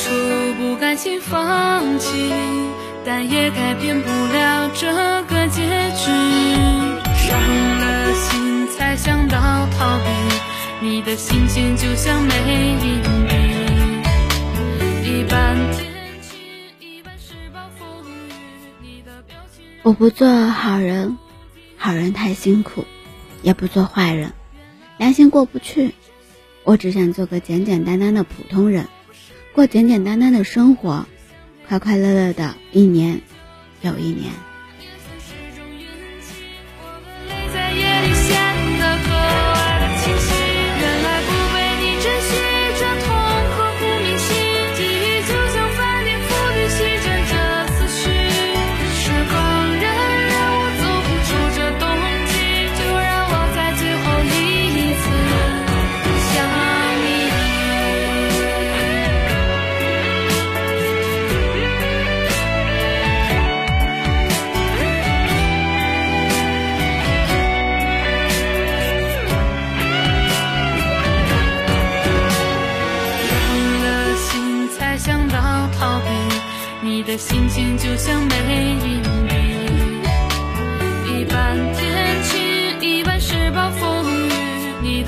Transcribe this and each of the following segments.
不出不甘心放弃，但也改变不了这个结局。伤了心才想到逃避，你的心情就像没硬币，一半天晴，一半是暴风雨。你的表情我不做好人，好人太辛苦；也不做坏人，良心过不去。我只想做个简简单单的普通人，过简简单单的生活，快快乐乐的一年又一年。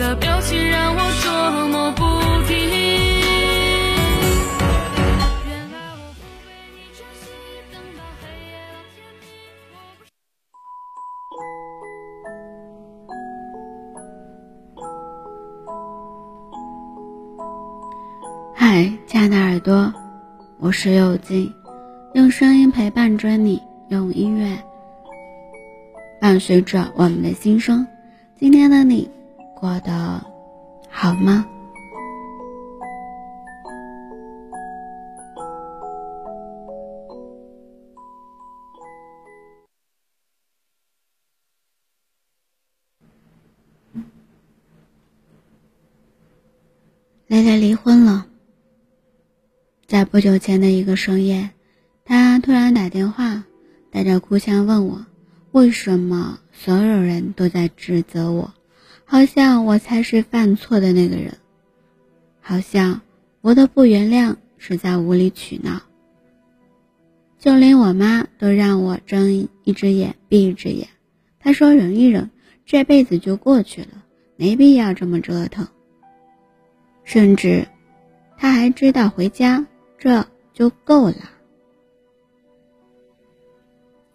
的表情让我捉摸不定。嗨，亲爱的耳朵，我是右静，用声音陪伴着你，用音乐伴随着我们的心声。今天的你过得好吗？蕾蕾离婚了。在不久前的一个深夜，他突然打电话，带着哭腔问我：“为什么所有人都在指责我？好像我才是犯错的那个人，好像我的不原谅是在无理取闹。就连我妈都让我睁一只眼闭一只眼。她说忍一忍，这辈子就过去了，没必要这么折腾。甚至，她还知道回家。”这就够了。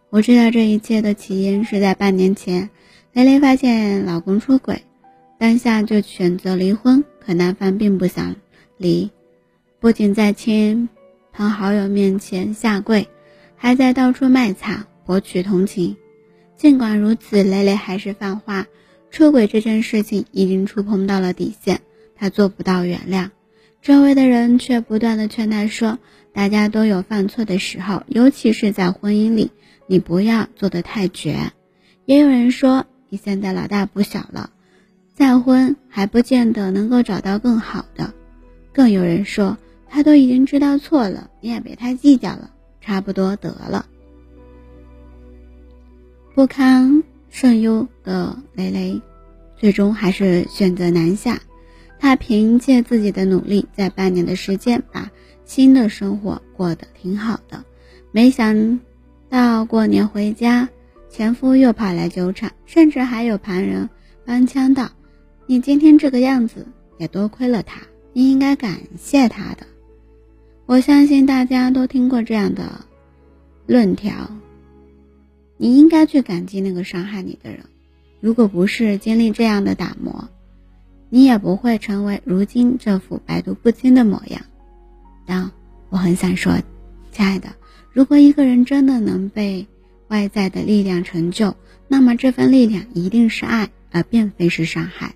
我知道这一切的起因是在半年前，蕾蕾发现老公出轨，当下就选择离婚。可男方并不想离，不仅在亲朋好友面前下跪，还在到处卖惨博取同情。尽管如此，蕾蕾还是犯话。出轨这件事情已经触碰到了底线，她做不到原谅。周围的人却不断的劝他说：“大家都有犯错的时候，尤其是在婚姻里，你不要做的太绝。”也有人说：“你现在老大不小了，再婚还不见得能够找到更好的。”更有人说：“他都已经知道错了，你也别太计较了，差不多得了。”不堪甚忧的蕾蕾，最终还是选择南下。她凭借自己的努力，在半年的时间把新的生活过得挺好的。没想到过年回家，前夫又跑来纠缠，甚至还有旁人帮腔道：“你今天这个样子，也多亏了他，你应该感谢他的。”我相信大家都听过这样的论调：你应该去感激那个伤害你的人，如果不是经历这样的打磨。你也不会成为如今这副百毒不侵的模样。但我很想说，亲爱的，如果一个人真的能被外在的力量成就，那么这份力量一定是爱，而并非是伤害。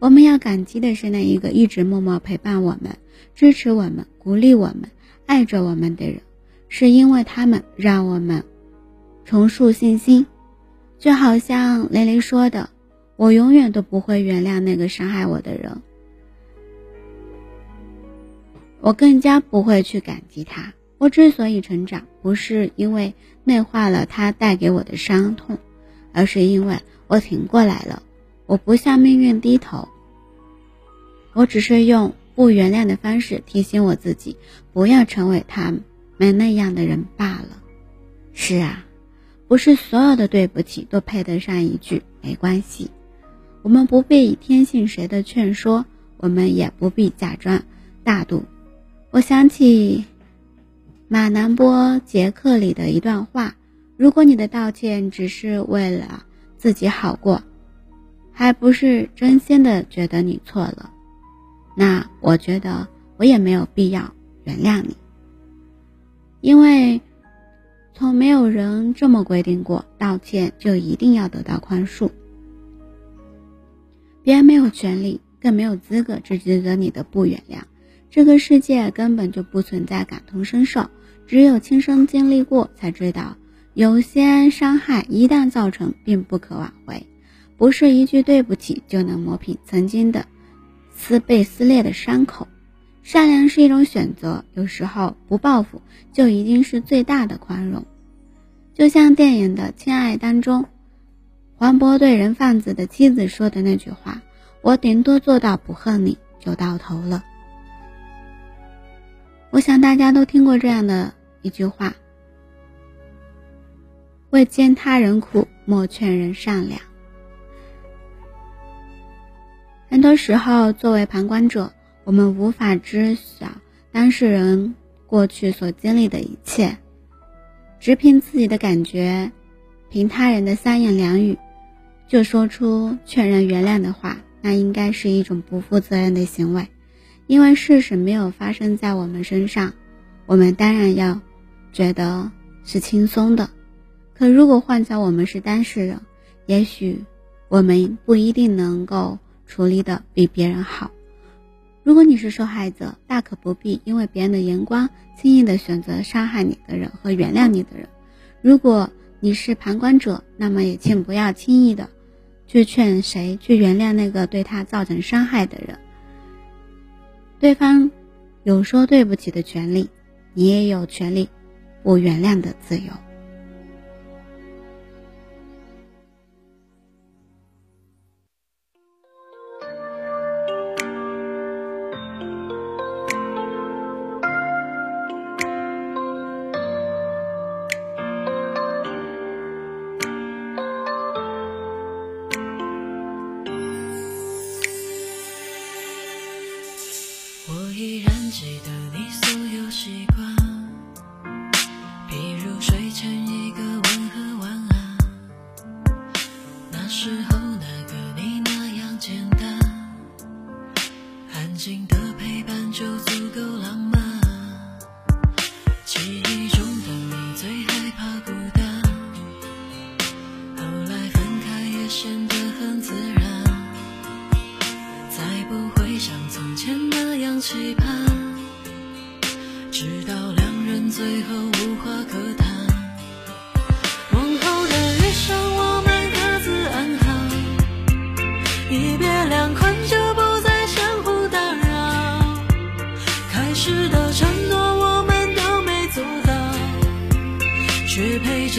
我们要感激的是那一个一直默默陪伴我们、支持我们、鼓励我们、爱着我们的人，是因为他们让我们重塑信心。就好像雷雷说的。我永远都不会原谅那个伤害我的人，我更加不会去感激他。我之所以成长，不是因为内化了他带给我的伤痛，而是因为我挺过来了。我不向命运低头，我只是用不原谅的方式提醒我自己，不要成为他们那样的人罢了。是啊，不是所有的对不起都配得上一句没关系。我们不必听信谁的劝说，我们也不必假装大度。我想起马南波杰克里的一段话：如果你的道歉只是为了自己好过，还不是真心的觉得你错了，那我觉得我也没有必要原谅你，因为从没有人这么规定过，道歉就一定要得到宽恕。别人没有权利，更没有资格指责你的不原谅。这个世界根本就不存在感同身受，只有亲身经历过才知道，有些伤害一旦造成，并不可挽回，不是一句对不起就能磨平曾经的撕被撕裂的伤口。善良是一种选择，有时候不报复就一定是最大的宽容。就像电影的《亲爱》当中。黄渤对人贩子的妻子说的那句话：“我顶多做到不恨你就到头了。”我想大家都听过这样的一句话：“未见他人苦，莫劝人善良。”很多时候，作为旁观者，我们无法知晓当事人过去所经历的一切，只凭自己的感觉，凭他人的三言两语。就说出劝人原谅的话，那应该是一种不负责任的行为，因为事实没有发生在我们身上，我们当然要觉得是轻松的。可如果换做我们是当事人，也许我们不一定能够处理的比别人好。如果你是受害者，大可不必因为别人的眼光轻易的选择伤害你的人和原谅你的人。如果你是旁观者，那么也请不要轻易的。去劝谁去原谅那个对他造成伤害的人？对方有说对不起的权利，你也有权利不原谅的自由。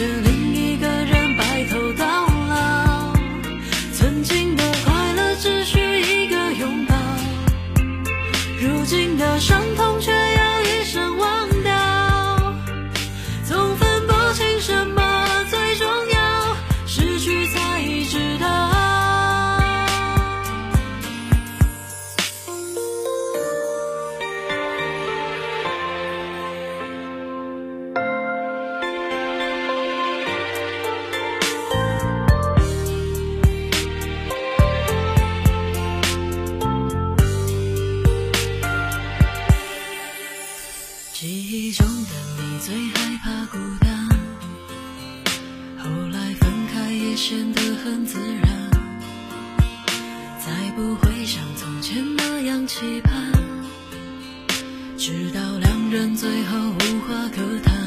却害怕孤单，后来分开也显得很自然，再不会像从前那样期盼，直到两人最后无话可谈。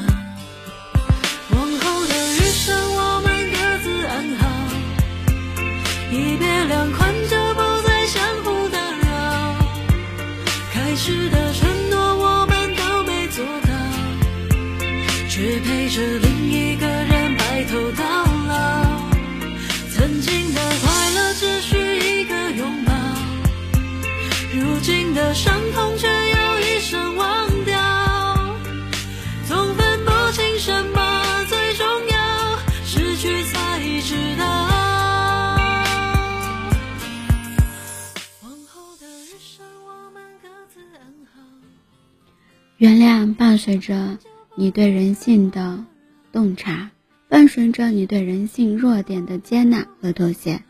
着另一个人白头到老。曾经的快乐，只需一个拥抱。如今的伤痛，却要一生忘掉。总分不清什么最重要，失去才知道。往后的日生，我们各自安好。原谅伴随着你对人性的洞察，伴随着你对人性弱点的接纳和妥协。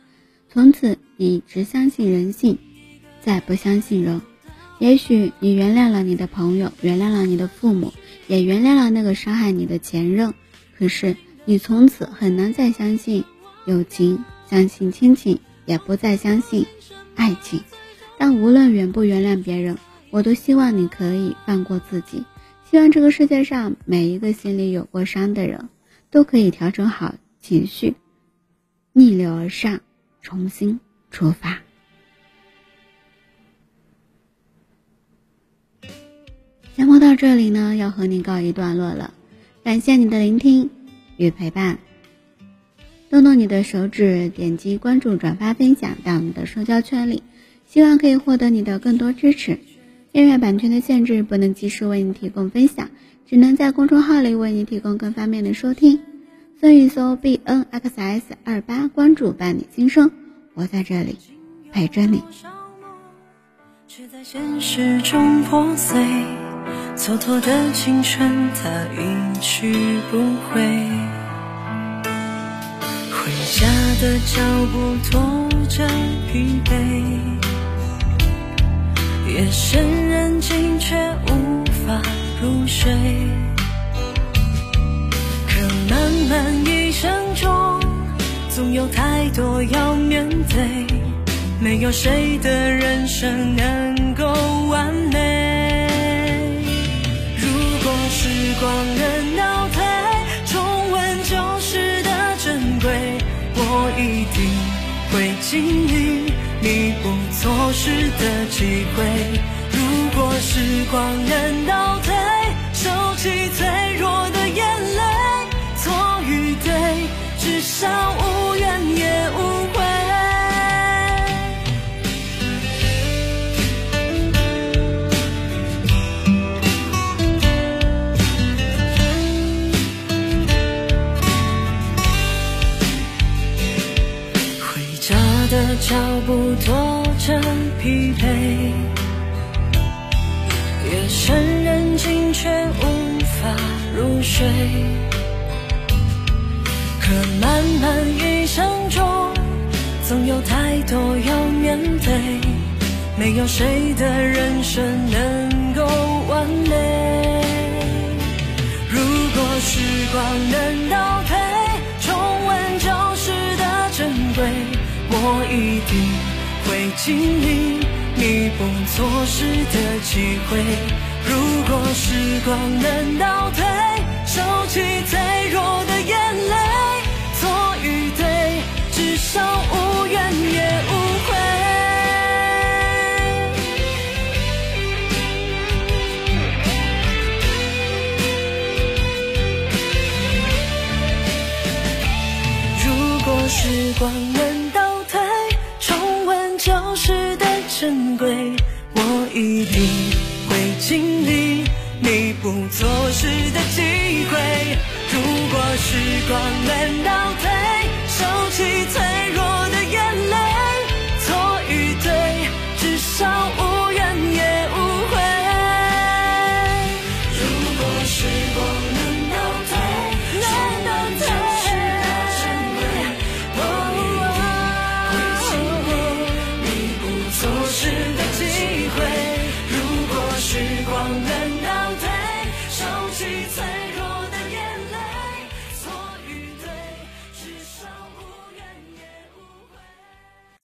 从此，你只相信人性，再不相信人。也许你原谅了你的朋友，原谅了你的父母，也原谅了那个伤害你的前任。可是，你从此很难再相信友情，相信亲情，也不再相信爱情。但无论原不原谅别人，我都希望你可以放过自己。希望这个世界上每一个心里有过伤的人，都可以调整好情绪，逆流而上，重新出发。节目到这里呢，要和你告一段落了。感谢你的聆听与陪伴，动动你的手指，点击关注、转发、分享到你的社交圈里，希望可以获得你的更多支持。音乐版权的限制，不能及时为你提供分享，只能在公众号里为你提供更方便的收听。搜一搜 b n x s 二八，关注伴你今生，我在这里陪着你。却在现实中破碎，蹉跎的青春它一去不回，回家的脚步拖着疲惫，夜深人静却无法入睡，可漫漫一生中，总有太多要面对。没有谁的人生能够完美。如果时光能倒退，重温旧时的珍贵，我一定会尽力弥补错失的机会。如果时光能倒退，收起脆弱的眼泪，错与对，至少脚步拖着疲惫，夜深人静却无法入睡。可漫漫一生中，总有太多要面对，没有谁的人生能够完美。一定会经历弥补错失的机会。如果时光能倒退，收起脆弱的眼泪，错与对，至少无怨也无悔。如果时光能会尽力弥补错失的机会。如果时光能倒退，